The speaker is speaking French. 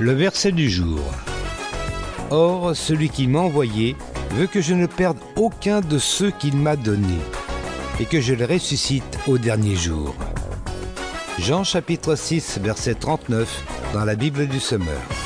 Le verset du jour. Or, celui qui m'a envoyé veut que je ne perde aucun de ceux qu'il m'a donnés, et que je les ressuscite au dernier jour. Jean chapitre 6, verset 39 dans la Bible du Semeur.